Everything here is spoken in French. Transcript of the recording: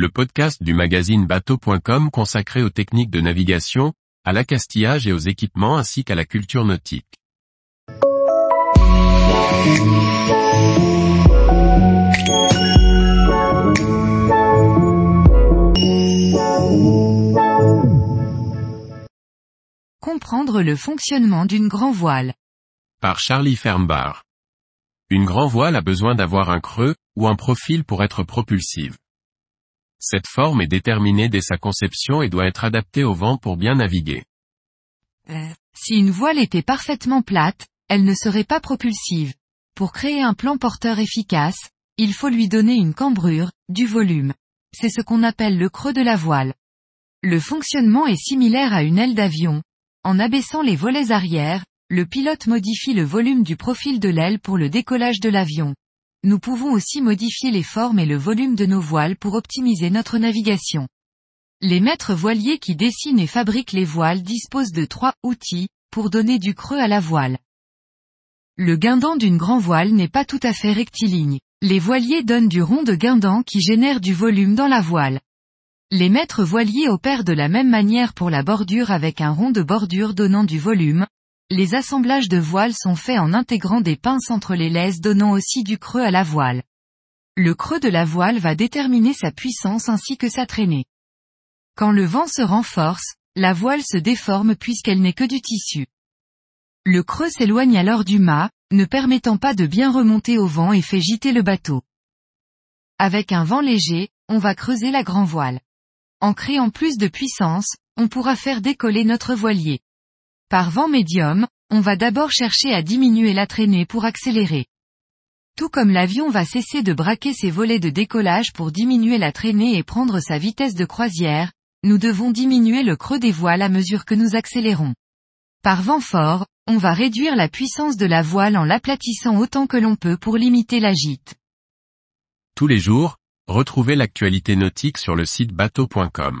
le podcast du magazine bateau.com consacré aux techniques de navigation, à l'accastillage et aux équipements ainsi qu'à la culture nautique. Comprendre le fonctionnement d'une grand voile. Par Charlie Fernbar. Une grand voile a besoin d'avoir un creux, ou un profil pour être propulsive. Cette forme est déterminée dès sa conception et doit être adaptée au vent pour bien naviguer. Euh, si une voile était parfaitement plate, elle ne serait pas propulsive. Pour créer un plan porteur efficace, il faut lui donner une cambrure, du volume. C'est ce qu'on appelle le creux de la voile. Le fonctionnement est similaire à une aile d'avion, en abaissant les volets arrière, le pilote modifie le volume du profil de l'aile pour le décollage de l'avion. Nous pouvons aussi modifier les formes et le volume de nos voiles pour optimiser notre navigation. Les maîtres voiliers qui dessinent et fabriquent les voiles disposent de trois outils pour donner du creux à la voile. Le guindant d'une grand voile n'est pas tout à fait rectiligne. Les voiliers donnent du rond de guindant qui génère du volume dans la voile. Les maîtres voiliers opèrent de la même manière pour la bordure avec un rond de bordure donnant du volume. Les assemblages de voiles sont faits en intégrant des pinces entre les laises donnant aussi du creux à la voile. Le creux de la voile va déterminer sa puissance ainsi que sa traînée. Quand le vent se renforce, la voile se déforme puisqu'elle n'est que du tissu. Le creux s'éloigne alors du mât, ne permettant pas de bien remonter au vent et fait gîter le bateau. Avec un vent léger, on va creuser la grand voile. En créant plus de puissance, on pourra faire décoller notre voilier. Par vent médium, on va d'abord chercher à diminuer la traînée pour accélérer. Tout comme l'avion va cesser de braquer ses volets de décollage pour diminuer la traînée et prendre sa vitesse de croisière, nous devons diminuer le creux des voiles à mesure que nous accélérons. Par vent fort, on va réduire la puissance de la voile en l'aplatissant autant que l'on peut pour limiter la gîte. Tous les jours, Retrouvez l'actualité nautique sur le site bateau.com.